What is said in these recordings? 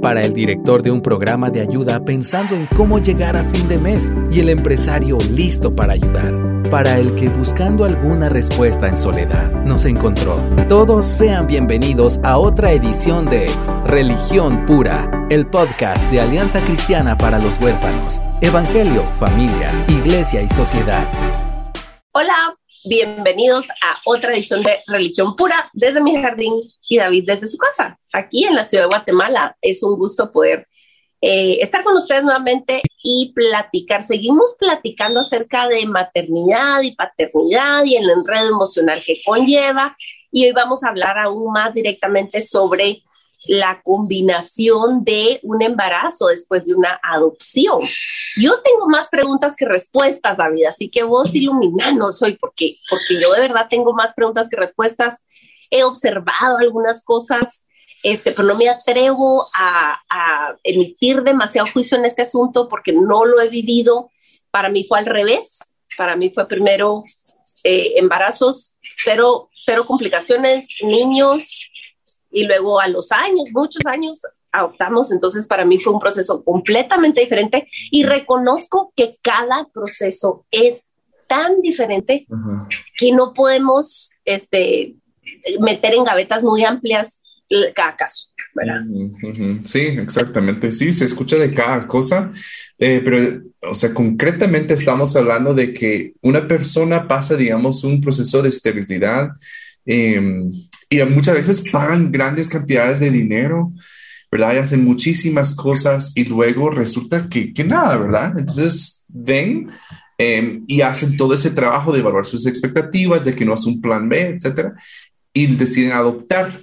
para el director de un programa de ayuda pensando en cómo llegar a fin de mes y el empresario listo para ayudar, para el que buscando alguna respuesta en soledad nos encontró. Todos sean bienvenidos a otra edición de Religión Pura, el podcast de Alianza Cristiana para los Huérfanos, Evangelio, Familia, Iglesia y Sociedad. Hola, Bienvenidos a otra edición de Religión Pura desde mi jardín y David desde su casa, aquí en la ciudad de Guatemala. Es un gusto poder eh, estar con ustedes nuevamente y platicar. Seguimos platicando acerca de maternidad y paternidad y el enredo emocional que conlleva. Y hoy vamos a hablar aún más directamente sobre la combinación de un embarazo después de una adopción. Yo tengo más preguntas que respuestas, David, así que vos iluminanos hoy, porque, porque yo de verdad tengo más preguntas que respuestas. He observado algunas cosas, este, pero no me atrevo a, emitir demasiado juicio en este asunto porque no lo he vivido. Para mí fue al revés. Para mí fue primero eh, embarazos, cero, cero complicaciones, niños, y luego a los años, muchos años, adoptamos. Entonces, para mí fue un proceso completamente diferente y reconozco que cada proceso es tan diferente que no podemos este, meter en gavetas muy amplias cada caso. ¿verdad? Sí, exactamente. Sí, se escucha de cada cosa, eh, pero, o sea, concretamente estamos hablando de que una persona pasa, digamos, un proceso de esterilidad. Eh, y muchas veces pagan grandes cantidades de dinero, ¿verdad? Y hacen muchísimas cosas y luego resulta que, que nada, ¿verdad? Entonces ven em, y hacen todo ese trabajo de evaluar sus expectativas, de que no hace un plan B, etcétera, y deciden adoptar.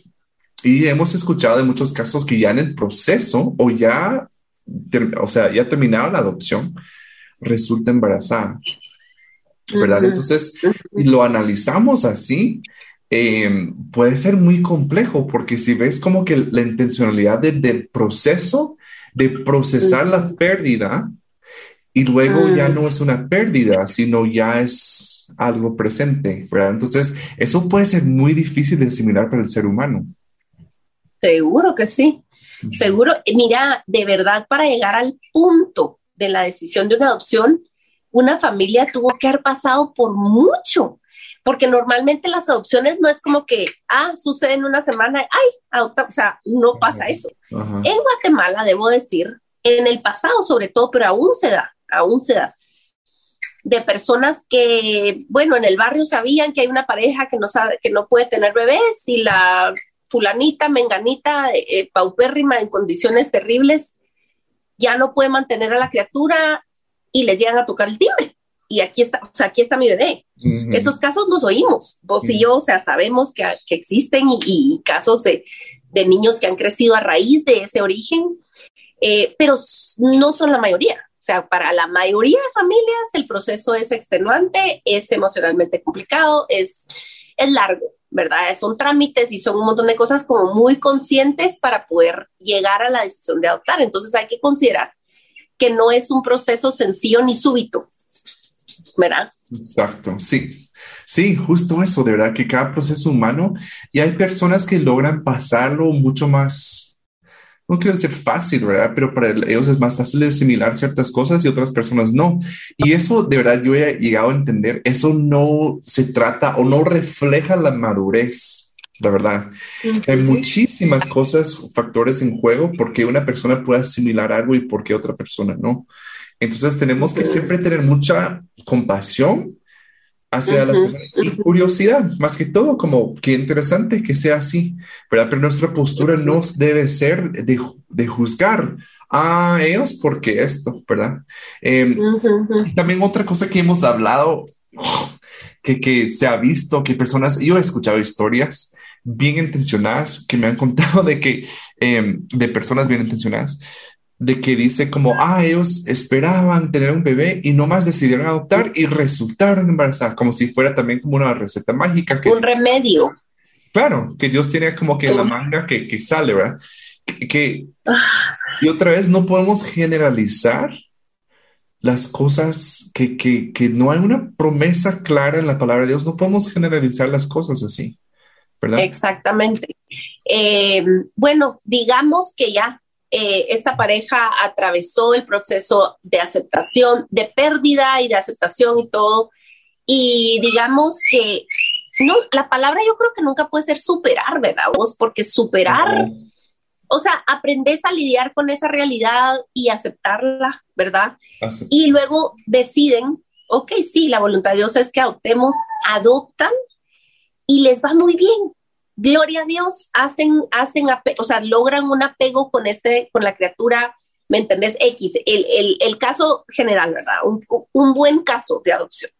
Y hemos escuchado de muchos casos que ya en el proceso o ya, o sea, ya terminaron la adopción, resulta embarazada. ¿Verdad? Entonces, lo analizamos así eh, puede ser muy complejo porque si ves como que la intencionalidad del proceso de procesar la pérdida y luego ya no es una pérdida, sino ya es algo presente, ¿verdad? Entonces, eso puede ser muy difícil de asimilar para el ser humano. Seguro que sí, seguro. Mira, de verdad, para llegar al punto de la decisión de una adopción, una familia tuvo que haber pasado por mucho porque normalmente las adopciones no es como que, ah, sucede en una semana, ay, adopta, o sea, no pasa eso. En Guatemala, debo decir, en el pasado sobre todo, pero aún se da, aún se da, de personas que, bueno, en el barrio sabían que hay una pareja que no sabe, que no puede tener bebés y la fulanita, menganita, eh, paupérrima en condiciones terribles, ya no puede mantener a la criatura y les llegan a tocar el timbre y aquí está, o sea, aquí está mi bebé. Esos casos los oímos, vos y yo, o sea, sabemos que, que existen y, casos de, de, niños que han crecido a raíz de ese origen, eh, pero no son la mayoría. O sea, para la mayoría de familias el proceso es extenuante, es emocionalmente complicado, es, es largo, ¿verdad? Son trámites y son un montón de cosas como muy conscientes para poder llegar a la decisión de adoptar. Entonces hay que considerar que no es un proceso sencillo ni súbito, ¿verdad? Exacto, sí. Sí, justo eso, de verdad que cada proceso humano y hay personas que logran pasarlo mucho más, no quiero decir fácil, ¿verdad? Pero para ellos es más fácil de asimilar ciertas cosas y otras personas no. Y eso, de verdad, yo he llegado a entender, eso no se trata o no refleja la madurez, la verdad. Hay muchísimas cosas, factores en juego porque una persona puede asimilar algo y porque otra persona no. Entonces tenemos que siempre tener mucha compasión hacia las personas y curiosidad, más que todo, como qué interesante que sea así, ¿verdad? Pero nuestra postura no debe ser de, de juzgar a ellos porque esto, ¿verdad? Em, también otra cosa que hemos hablado, que, que se ha visto, que personas, yo he escuchado historias bien intencionadas que me han contado de que, em, de personas bien intencionadas, de que dice como, ah, ellos esperaban tener un bebé y no más decidieron adoptar y resultaron embarazadas, como si fuera también como una receta mágica. Que, un remedio. Claro, que Dios tiene como que la manga que, que sale, ¿verdad? que, y otra vez no podemos generalizar las cosas que, que, que, no hay una promesa clara en la palabra de Dios, no podemos generalizar las cosas así, ¿verdad? Exactamente. Eh, bueno, digamos que ya eh, esta pareja atravesó el proceso de aceptación, de pérdida y de aceptación y todo, y digamos que no, la palabra yo creo que nunca puede ser superar, ¿verdad? Vos, porque superar, o sea, aprendes a lidiar con esa realidad y aceptarla, ¿verdad? Y luego deciden, ok, sí, la voluntad de Dios es que adoptemos, adoptan y les va muy bien. Gloria a Dios, hacen, hacen, o sea, logran un apego con este, con la criatura, ¿me entendés? X, el, el, caso general, ¿verdad? Un, un buen caso de adopción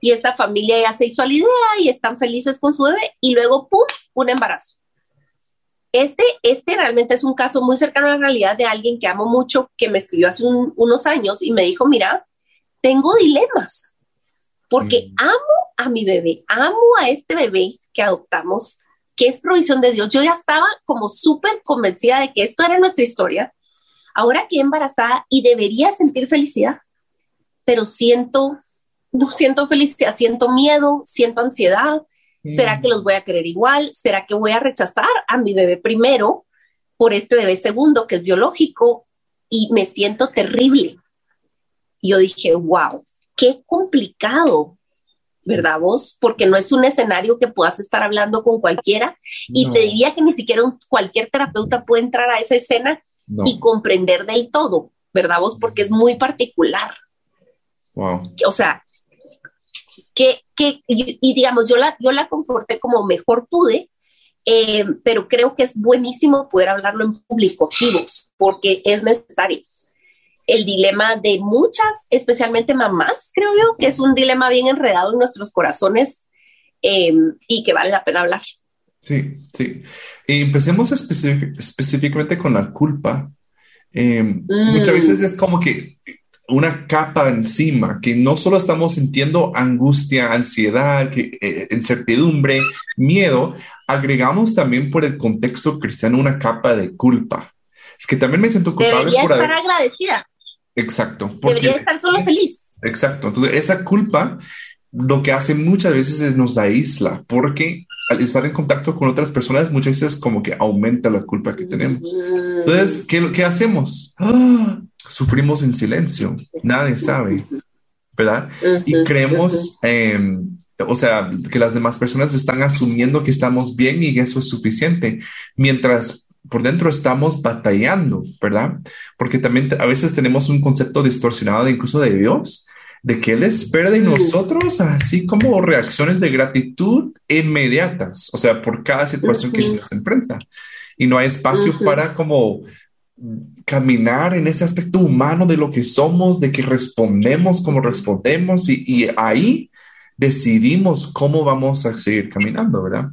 y esta familia ya se hizo a la idea y están felices con su bebé y luego, ¡pum!, un embarazo. Este, este realmente es un caso muy cercano a la realidad de alguien que amo mucho, que me escribió hace unos años y me dijo, mira, tengo dilemas, porque mm. amo a mi bebé, amo a este bebé que adoptamos, que es provisión de Dios. Yo ya estaba como súper convencida de que esto era nuestra historia. Ahora que embarazada y debería sentir felicidad, pero siento no siento felicidad, siento miedo, siento ansiedad. ¿Será mm. que los voy a querer igual? ¿Será que voy a rechazar a mi bebé primero por este bebé segundo que es biológico? Y me siento terrible. Y yo dije, wow, qué complicado, ¿verdad vos? Porque no es un escenario que puedas estar hablando con cualquiera. Y te diría que ni siquiera cualquier terapeuta puede entrar a esa escena y comprender del todo, ¿verdad vos? Porque es muy particular. Wow. O sea, que, que y, digamos, yo la, yo la conforté como mejor pude, eh, pero creo que es buenísimo poder hablarlo en público, porque es necesario. El dilema de muchas, especialmente mamás, creo yo, que es un dilema bien enredado en nuestros corazones eh, y que vale la pena hablar. Sí, sí. Empecemos específicamente con la culpa. Eh, muchas mm. veces es como que una capa encima, que no solo estamos sintiendo angustia, ansiedad, que, eh, incertidumbre, miedo, agregamos también por el contexto cristiano una capa de culpa. Es que también me siento culpable Debería estar agradecida. Exacto. Debería estar solo feliz. Exacto. Entonces, esa culpa lo que hace muchas veces es nos aísla, porque al estar en contacto con otras personas, muchas veces como que aumenta la culpa que tenemos. Entonces, ¿qué, qué hacemos? ¡Ah! sufrimos en silencio, nadie sabe, ¿verdad? Y creemos, em, o sea, que las demás personas están asumiendo que estamos bien y eso es suficiente, mientras por dentro estamos batallando, ¿verdad? Porque también a veces tenemos un concepto distorsionado de incluso de Dios, de que Él espera de nosotros así como reacciones de gratitud inmediatas, o sea, por cada situación que se nos enfrenta. Y no hay espacio para como caminar en ese aspecto humano de lo que somos, de que respondemos como respondemos y, ahí decidimos cómo vamos a seguir caminando, ¿verdad?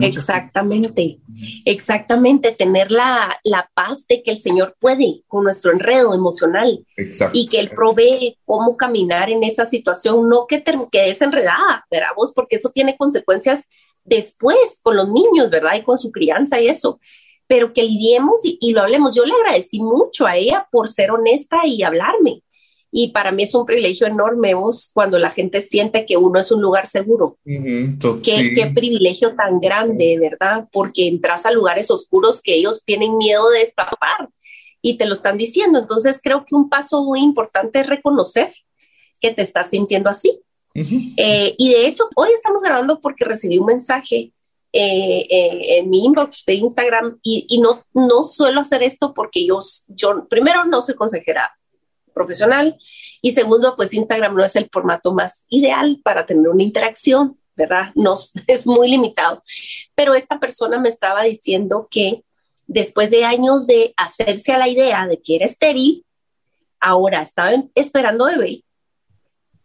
Exactamente, exactamente, tener la, paz de que el Señor puede con nuestro enredo emocional y que Él provee cómo caminar en esa situación, no que te quedes enredada, ¿verdad? Vos, porque eso tiene consecuencias después con los niños, ¿verdad? Y con su crianza y eso pero que lidiemos y, lo hablemos. Yo le agradecí mucho a ella por ser honesta y hablarme. Y para mí es un privilegio enorme vos cuando la gente siente que uno es un lugar seguro. qué, privilegio tan grande, ¿verdad? Porque entras a lugares oscuros que ellos tienen miedo de escapar y te lo están diciendo. Entonces creo que un paso muy importante es reconocer que te estás sintiendo así. Eh, y de hecho, hoy estamos grabando porque recibí un mensaje eh, eh, en mi inbox de Instagram y, no, no suelo hacer esto porque yo, yo, primero, no soy consejera profesional y segundo, pues Instagram no es el formato más ideal para tener una interacción, ¿verdad? No, es muy limitado. Pero esta persona me estaba diciendo que después de años de hacerse a la idea de que era estéril, ahora estaba esperando bebé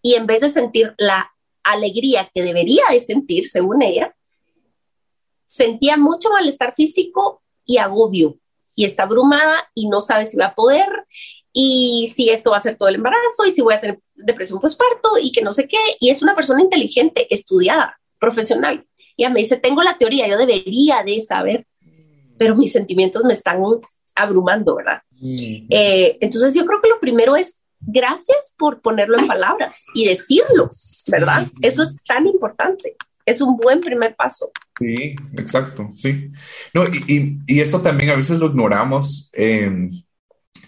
y en vez de sentir la alegría que debería de sentir, según ella, sentía mucho malestar físico y agobio y está abrumada y no sabe si va a poder y si esto va a ser todo el embarazo y si voy a tener depresión postparto y que no sé qué. Y es una persona inteligente, estudiada, profesional. Y ella me dice, tengo la teoría, yo debería de saber. pero mis sentimientos me están abrumando, ¿verdad? Eh, entonces yo creo que lo primero es gracias por ponerlo en palabras y decirlo, ¿verdad? Eso es tan importante. Es un buen primer paso. Sí, exacto, sí. No, y, y, eso también a veces lo ignoramos, em,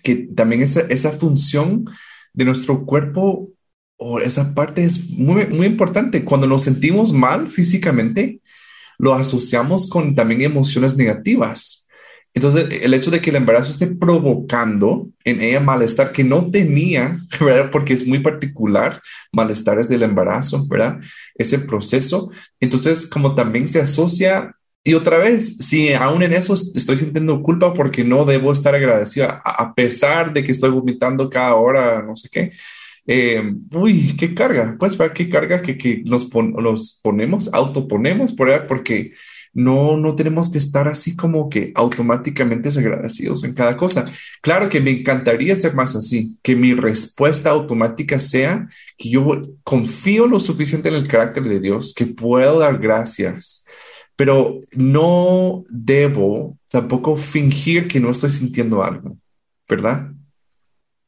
que también esa, esa función de nuestro cuerpo o esa parte es muy, muy importante. Cuando nos sentimos mal físicamente, lo asociamos con también emociones negativas. Entonces, el hecho de que el embarazo esté provocando en ella malestar que no tenía, ¿verdad? Porque es muy particular, malestares del embarazo, ¿verdad? Ese proceso. Entonces, como también se asocia, y otra vez, si aún en eso estoy sintiendo culpa porque no debo estar agradecida, a pesar de que estoy vomitando cada hora, no sé qué. Eh, uy, qué carga, pues, ¿para qué carga que, que nos, ponemos, autoponemos, por porque no, no tenemos que estar así como que automáticamente agradecidos en cada cosa. Claro que me encantaría ser más así, que mi respuesta automática sea que yo confío lo suficiente en el carácter de Dios, que puedo dar gracias, pero no debo tampoco fingir que no estoy sintiendo algo, ¿verdad?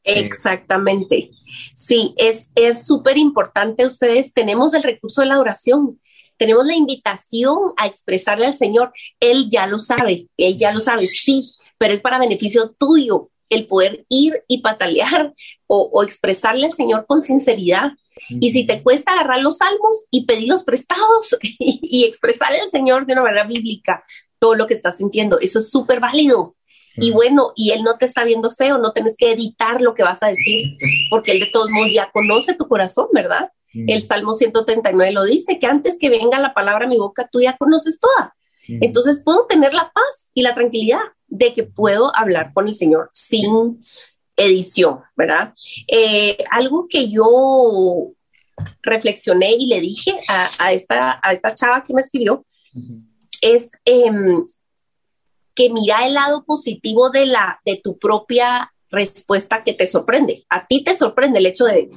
Exactamente. Sí, es súper importante. Ustedes tenemos el recurso de la oración tenemos la invitación a expresarle al Señor, Él ya lo sabe, Él ya lo sabe, sí, pero es para beneficio tuyo el poder ir y patalear o, expresarle al Señor con sinceridad. Y si te cuesta agarrar los salmos y pedirlos prestados y, y, expresarle al Señor de una manera bíblica todo lo que estás sintiendo, eso es súper válido. Y bueno, y Él no te está viendo feo, no tienes que editar lo que vas a decir, porque Él de todos modos ya conoce tu corazón, ¿verdad? El Salmo 139 lo dice, que antes que venga la palabra a mi boca, tú ya conoces toda. Entonces puedo tener la paz y la tranquilidad de que puedo hablar con el Señor sin edición, ¿verdad? Eh, algo que yo reflexioné y le dije a, esta, a esta chava que me escribió es em, que mira el lado positivo de, la, de tu propia respuesta que te sorprende. A ti te sorprende el hecho de,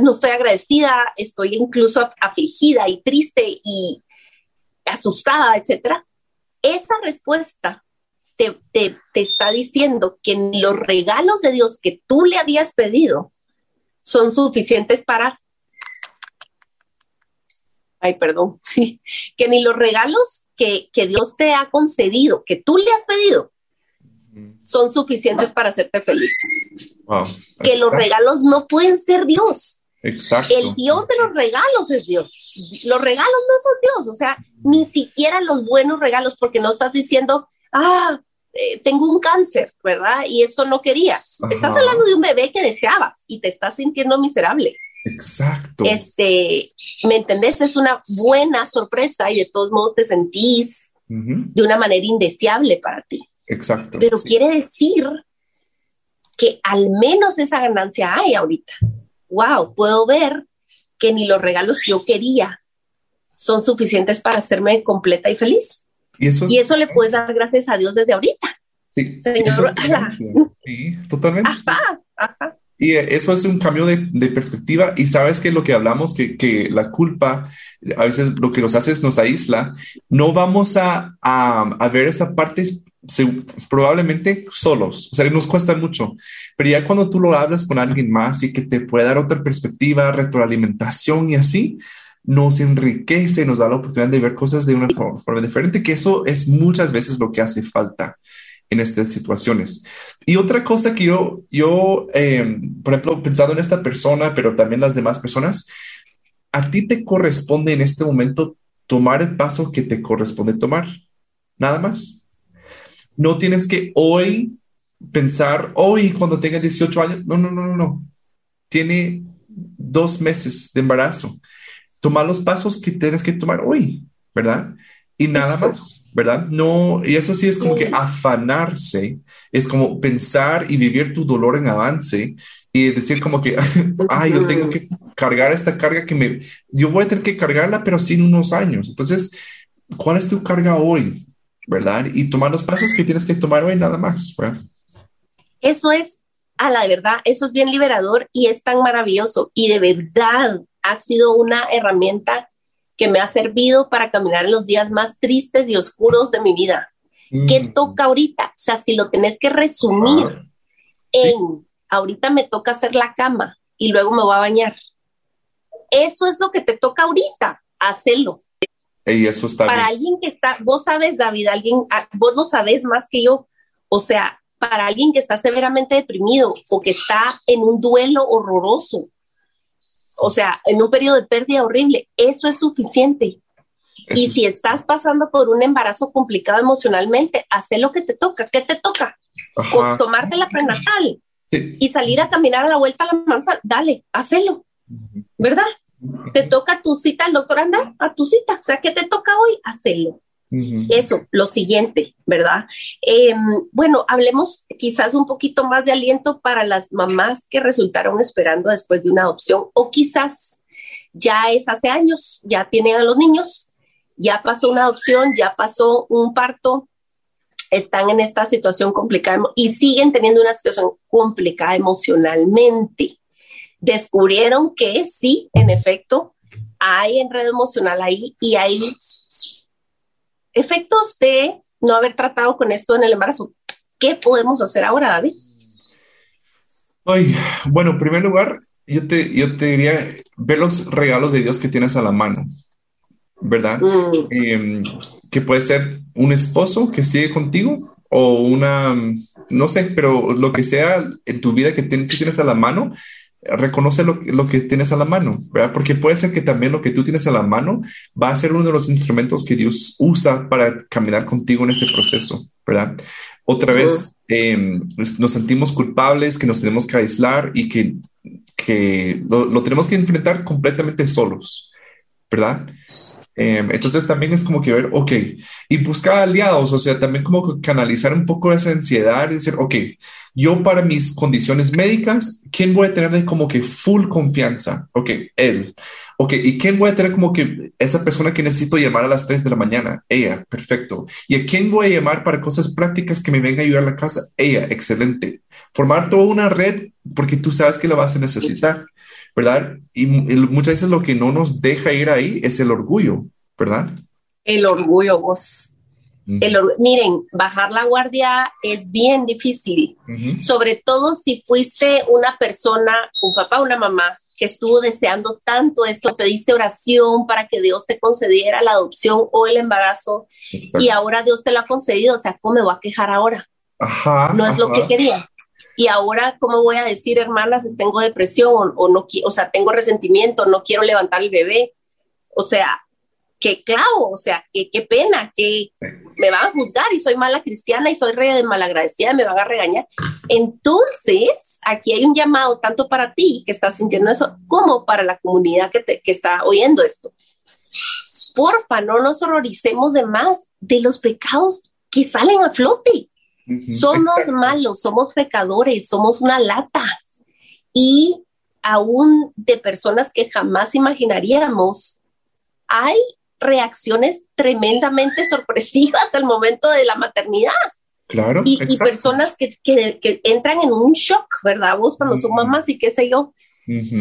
no estoy agradecida, estoy incluso afligida y triste y asustada, etcétera. Esa respuesta te, está diciendo que los regalos de Dios que tú le habías pedido son suficientes para ay, perdón, que ni los regalos que, que, Dios te ha concedido, que tú le has pedido, son suficientes para hacerte feliz. que los regalos no pueden ser Dios. Exacto. El Dios de los regalos es Dios. Los regalos no son Dios, o sea, ni siquiera los buenos regalos, porque no estás diciendo, ah, eh, tengo un cáncer, ¿verdad? Y esto no quería. Estás hablando de un bebé que deseabas y te estás sintiendo miserable. Exacto. Este, ¿me entendés? Es una buena sorpresa y de todos modos te sentís de una manera indeseable para ti. Exacto. Pero quiere decir que al menos esa ganancia hay ahorita wow, puedo ver que ni los regalos que yo quería son suficientes para hacerme completa y feliz. Y eso, le puedes dar gracias a Dios desde ahorita. Sí, Señor, sí totalmente. Ajá, ajá. Y eso es un cambio de, perspectiva. Y sabes que lo que hablamos, que, que, la culpa a veces lo que nos hace es nos aísla. No vamos a, a, a ver esta parte probablemente solos, o sea, nos cuesta mucho, pero ya cuando tú lo hablas con alguien más y que te puede dar otra perspectiva, retroalimentación y así, nos enriquece, nos da la oportunidad de ver cosas de una forma, diferente, que eso es muchas veces lo que hace falta en estas situaciones. Y otra cosa que yo, yo em, por ejemplo, pensado en esta persona, pero también las demás personas, a ti te corresponde en este momento tomar el paso que te corresponde tomar. Nada más. No tienes que hoy pensar, hoy cuando tenga 18 años, no, no, no, no. Tiene dos meses de embarazo. Toma los pasos que tienes que tomar hoy, ¿verdad? Y nada más, ¿verdad? No, y eso sí es como que afanarse, es como pensar y vivir tu dolor en avance y decir como que, ay, yo tengo que cargar esta carga que me, yo voy a tener que cargarla, pero sin unos años. Entonces, ¿cuál es tu carga hoy? ¿verdad? Y tomar los pasos que tienes que tomar hoy nada más. Eso es, a la verdad, eso es bien liberador y es tan maravilloso y de verdad ha sido una herramienta que me ha servido para caminar en los días más tristes y oscuros de mi vida. ¿Qué mm. toca ahorita? O sea, si lo tenés que resumir en, ahorita me toca hacer la cama y luego me voy a bañar. Eso es lo que te toca ahorita, hacerlo. Y eso está para alguien que está, vos sabes, David, alguien, ah, vos lo sabes más que yo. O sea, para alguien que está severamente deprimido o que está en un duelo horroroso, o sea, en un periodo de pérdida horrible, eso es suficiente. y si estás pasando por un embarazo complicado emocionalmente, haz lo que te toca. ¿Qué te toca? Tomarte la prenatal y salir a caminar a la vuelta a la manzana. Dale, hacelo. ¿Verdad? Te toca tu cita al doctor andar a tu cita. O sea, ¿qué te toca hoy? Hacelo. Eso, lo siguiente, ¿verdad? Em, bueno, hablemos quizás un poquito más de aliento para las mamás que resultaron esperando después de una adopción o quizás ya es hace años, ya tienen a los niños, ya pasó una adopción, ya pasó un parto, están en esta situación complicada y siguen teniendo una situación complicada emocionalmente. Descubrieron que sí, en efecto, hay enredo emocional ahí y hay efectos de no haber tratado con esto en el embarazo. ¿Qué podemos hacer ahora, David? Ay, bueno, en primer lugar, yo te, yo te diría, ver los regalos de Dios que tienes a la mano, ¿verdad? Mm. Em, que puede ser un esposo que sigue contigo o una, no sé, pero lo que sea en tu vida que, que tienes a la mano, reconoce lo, lo, que tienes a la mano, ¿verdad? Porque puede ser que también lo que tú tienes a la mano va a ser uno de los instrumentos que Dios usa para caminar contigo en ese proceso, ¿verdad? Otra vez, em, nos sentimos culpables, que nos tenemos que aislar y que, que lo, lo tenemos que enfrentar completamente solos, ¿verdad? Em, entonces también es como que ver, ok, y buscar aliados, o sea, también como canalizar un poco esa ansiedad y decir, ok, yo para mis condiciones médicas, ¿quién voy a tener como que full confianza? Ok, él. Ok, ¿y quién voy a tener como que esa persona que necesito llamar a las 3 de la mañana? Ella, perfecto. ¿Y a quién voy a llamar para cosas prácticas que me venga a ayudar a la casa? Ella, excelente. Formar toda una red porque tú sabes que la vas a necesitar. ¿Verdad? Y, muchas veces lo que no nos deja ir ahí es el orgullo, ¿verdad? El orgullo, vos. miren, bajar la guardia es bien difícil, sobre todo si fuiste una persona, un papá, una mamá que estuvo deseando tanto esto, pediste oración para que Dios te concediera la adopción o el embarazo y ahora Dios te lo ha concedido, o sea, ¿cómo me voy a quejar ahora? Ajá, no es lo que quería y ahora, ¿cómo voy a decir, hermana, si tengo depresión o, no o sea, tengo resentimiento, no quiero levantar el bebé? O sea, qué clavo, o sea, qué, qué pena, que me van a juzgar y soy mala cristiana y soy re de malagradecida, me van a regañar. Entonces, aquí hay un llamado tanto para ti que estás sintiendo eso, como para la comunidad que, te, que está oyendo esto. Porfa, no nos horroricemos de más de los pecados que salen a flote. Somos malos, somos pecadores, somos una lata. Y aún de personas que jamás imaginaríamos, hay reacciones tremendamente sorpresivas al momento de la maternidad. Claro. Y, personas que, entran en un shock, ¿verdad? Vos cuando son mamás y qué sé yo.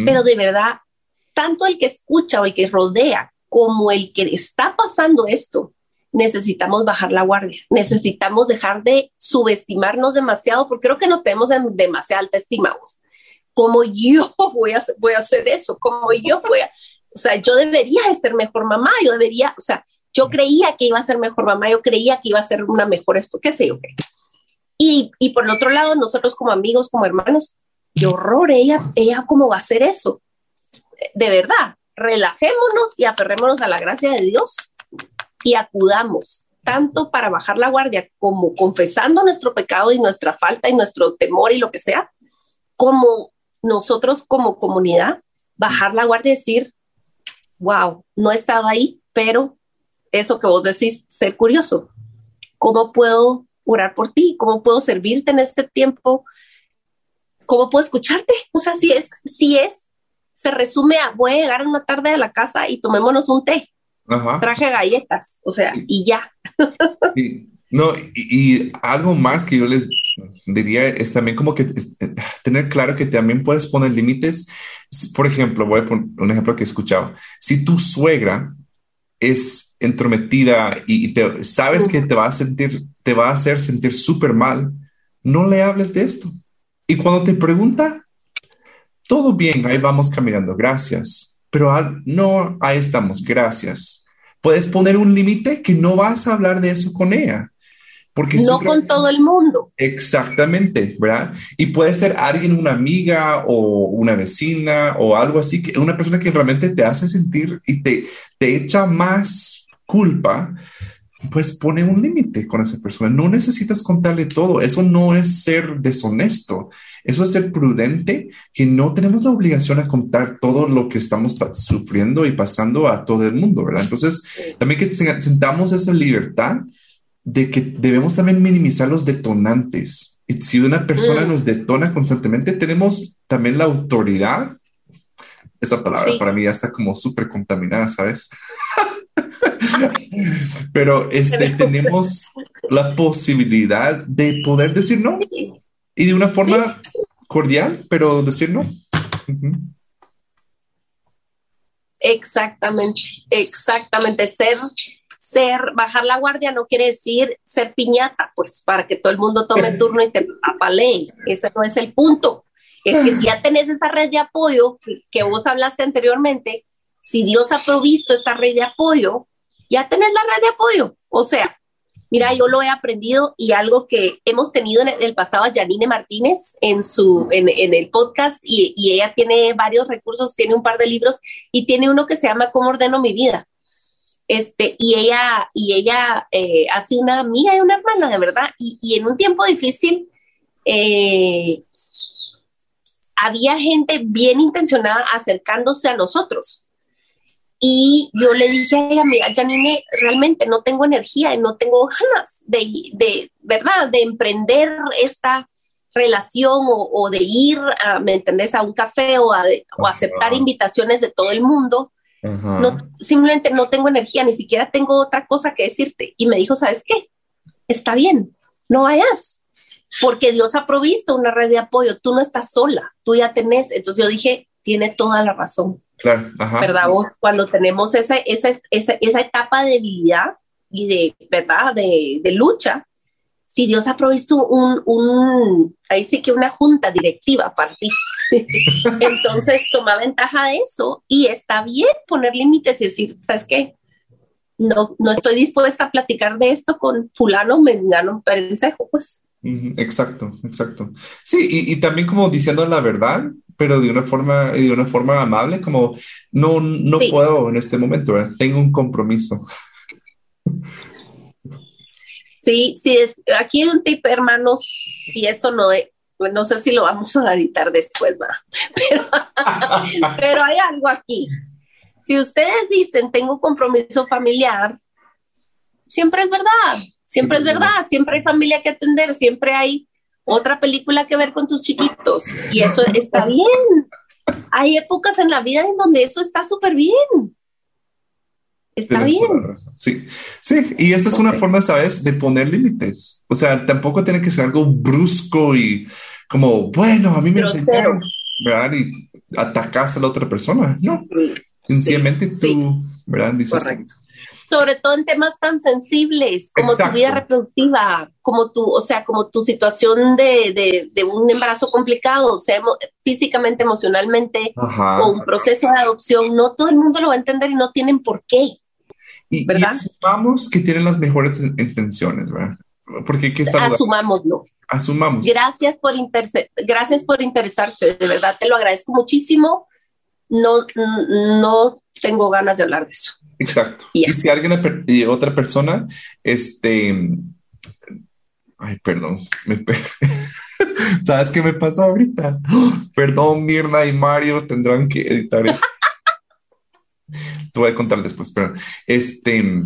Pero de verdad, tanto el que escucha o el que rodea como el que está pasando esto, necesitamos bajar la guardia, necesitamos dejar de subestimarnos demasiado, porque creo que nos tenemos en demasiada alta estima. Como yo voy a, voy a hacer eso, como yo voy a, o sea, yo debería de ser mejor mamá, yo debería, o sea, yo creía que iba a ser mejor mamá, yo creía que iba a ser una mejor qué sé yo qué. Y, y por el otro lado, nosotros como amigos, como hermanos, qué horror, ella, ella cómo va a hacer eso. De verdad, relajémonos y aferrémonos a la gracia de Dios y acudamos tanto para bajar la guardia como confesando nuestro pecado y nuestra falta y nuestro temor y lo que sea, como nosotros como comunidad, bajar la guardia y decir, wow, no estaba ahí, pero eso que vos decís, ser curioso. ¿Cómo puedo orar por ti? ¿Cómo puedo servirte en este tiempo? ¿Cómo puedo escucharte? O sea, si es, si es, se resume a voy a llegar una tarde a la casa y tomémonos un té traje galletas, o sea, y ya. no, y, algo más que yo les diría es también como que tener claro que también puedes poner límites. Por ejemplo, voy a poner un ejemplo que he escuchado. Si tu suegra es entrometida y te, sabes que te va a sentir, te va a hacer sentir súper mal, no le hables de esto. Y cuando te pregunta, todo bien, ahí vamos caminando, gracias. Pero no, ahí estamos, gracias. Puedes poner un límite que no vas a hablar de eso con ella. Porque no con todo el mundo. Exactamente, ¿verdad? Y puede ser alguien, una amiga o una vecina o algo así, que una persona que realmente te hace sentir y te, te echa más culpa, pues pone un límite con esa persona. No necesitas contarle todo. Eso no es ser deshonesto. Eso es ser prudente, que no tenemos la obligación a contar todo lo que estamos sufriendo y pasando a todo el mundo, ¿verdad? Entonces, también que sentamos esa libertad de que debemos también minimizar los detonantes. Y si una persona mm. nos detona constantemente, tenemos también la autoridad. Esa palabra para mí ya está como súper contaminada, ¿sabes? Pero este, tenemos la posibilidad de poder decir no y de una forma cordial, pero decir no. Exactamente, exactamente. Ser, ser, bajar la guardia no quiere decir ser piñata, pues para que todo el mundo tome turno y te apalee. Ese no es el punto. Es que si ya tenés esa red de apoyo que vos hablaste anteriormente, si Dios ha provisto esta red de apoyo, ya tenés la red de apoyo. O sea, mira, yo lo he aprendido y algo que hemos tenido en el pasado a Janine Martínez en, su, en, el podcast y, ella tiene varios recursos, tiene un par de libros y tiene uno que se llama ¿Cómo ordeno mi vida? Este, y ella, y ella eh, una amiga y una hermana, de verdad, y, en un tiempo difícil eh, había gente bien intencionada acercándose a nosotros y yo le dije a ella, mira, Janine, realmente no tengo energía y no tengo ganas de, de ¿verdad?, de emprender esta relación o, de ir, a, ¿me entendés?, a un café o a, o aceptar invitaciones de todo el mundo. No, simplemente no tengo energía, ni siquiera tengo otra cosa que decirte. Y me dijo, ¿sabes qué? Está bien, no vayas, porque Dios ha provisto una red de apoyo, tú no estás sola, tú ya tenés. Entonces yo dije, tiene toda la razón. Claro, ¿verdad? cuando tenemos esa, esa, esa, esa, etapa de debilidad y de, ¿verdad? De, de, lucha, si Dios ha provisto un, un, ahí sí que una junta directiva para ti, entonces toma ventaja de eso y está bien poner límites y decir, ¿sabes qué? No, no estoy dispuesta a platicar de esto con fulano, mengano, perencejo, pues. Exacto, exacto. Sí, y, y, también como diciendo la verdad, pero de una forma, de una forma amable, como no, no puedo en este momento, tengo un compromiso. Sí, sí, es, aquí hay un tip, hermanos, y esto no, no sé si lo vamos a editar después, Pero, pero hay algo aquí. Si ustedes dicen, tengo un compromiso familiar, siempre es verdad, siempre es verdad, siempre hay familia que atender, siempre hay otra película que ver con tus chiquitos. Y eso está bien. Hay épocas en la vida en donde eso está súper bien. Está bien. Sí, sí, y esa es una forma, ¿sabes?, de poner límites. O sea, tampoco tiene que ser algo brusco y como, bueno, a mí me enseñaron, ¿verdad? Y atacas a la otra persona. No, sencillamente tú, ¿verdad? Dices, sobre todo en temas tan sensibles como tu vida reproductiva, como tu, o sea, como tu situación de, de, un embarazo complicado, o sea, físicamente, emocionalmente, o un proceso de adopción, no todo el mundo lo va a entender y no tienen por qué. Y, ¿verdad? asumamos que tienen las mejores intenciones, ¿verdad? Porque que Asumámoslo. Asumamos. Gracias por, gracias por interesarse, de verdad te lo agradezco muchísimo. No, no tengo ganas de hablar de eso. Exacto. Y si alguien, y otra persona, este, ay, perdón, ¿sabes qué me pasa ahorita? Perdón, Mirna y Mario tendrán que editar esto. Te voy a contar después, pero este,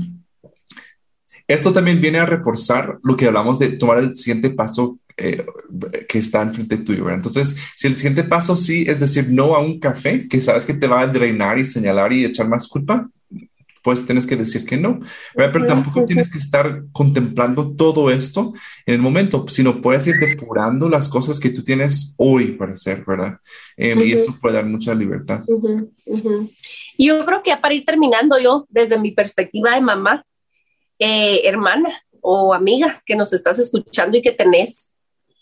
esto también viene a reforzar lo que hablamos de tomar el siguiente paso eh, que está enfrente tuyo. Entonces, si el siguiente paso sí es decir no a un café que sabes que te va a drenar y señalar y echar más culpa, pues tienes que decir que no, pero tampoco tienes que estar contemplando todo esto en el momento, sino puedes ir depurando las cosas que tú tienes hoy para hacer, ¿verdad? Em, y eso puede dar mucha libertad. Yo creo que para ir terminando yo, desde mi perspectiva de mamá, eh, hermana o amiga que nos estás escuchando y que tenés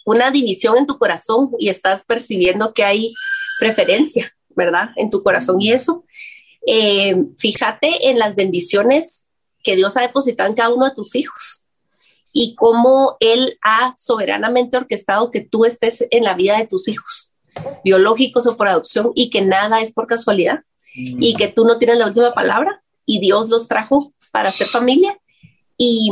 una división en tu corazón y estás percibiendo que hay preferencia, ¿verdad? En tu corazón y eso. Eh, fíjate en las bendiciones que Dios ha depositado en cada uno de tus hijos y cómo Él ha soberanamente orquestado que tú estés en la vida de tus hijos, biológicos o por adopción, y que nada es por casualidad y que tú no tienes la última palabra y Dios los trajo para ser familia y,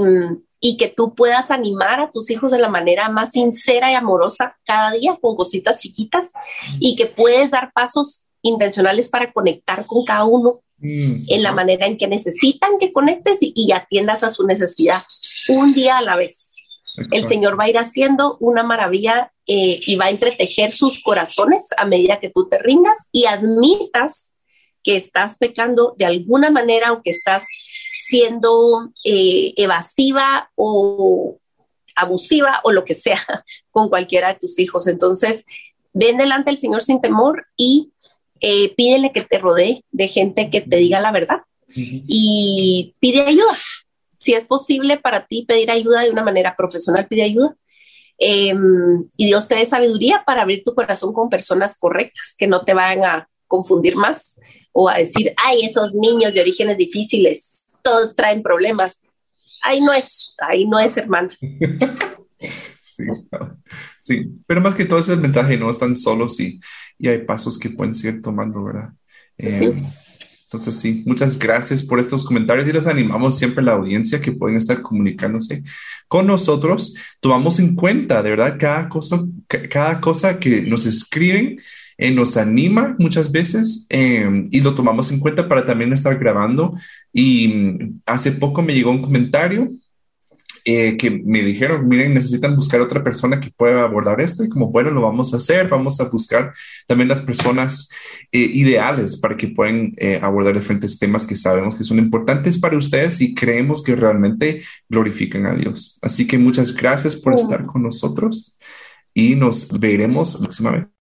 y que tú puedas animar a tus hijos de la manera más sincera y amorosa cada día con cositas chiquitas y que puedes dar pasos intencionales para conectar con cada uno mm. en la manera en que necesitan que conectes y, atiendas a su necesidad un día a la vez. El Señor va a ir haciendo una maravilla eh, y va a entretejer sus corazones a medida que tú te rindas y admitas que estás pecando de alguna manera o que estás siendo eh, evasiva o abusiva o lo que sea con cualquiera de tus hijos. Entonces, ven delante del Señor sin temor y eh, pídele que te rodee de gente que te diga la verdad y pide ayuda. Si es posible para ti pedir ayuda de una manera profesional, pide ayuda. Em, y Dios te dé sabiduría para abrir tu corazón con personas correctas que no te vayan a confundir más o a decir, ay, esos niños de orígenes difíciles, todos traen problemas. Ahí no es, ahí no es, hermano. sí, sí, pero más que todo es el mensaje, no están solos y, y hay pasos que pueden seguir tomando, ¿verdad? Eh, entonces, sí, muchas gracias por estos comentarios y les animamos siempre a la audiencia que pueden estar comunicándose con nosotros. Tomamos en cuenta, de verdad, cada cosa, cada cosa que nos escriben eh, nos anima muchas veces em, y lo tomamos en cuenta para también estar grabando. Y mm, hace poco me llegó un comentario eh, que me dijeron, miren, necesitan buscar otra persona que pueda abordar esto y como bueno, lo vamos a hacer, vamos a buscar también las personas eh, ideales para que puedan abordar diferentes temas que sabemos que son importantes para ustedes y creemos que realmente glorifican a Dios. Así que muchas gracias por estar con nosotros y nos veremos próximamente.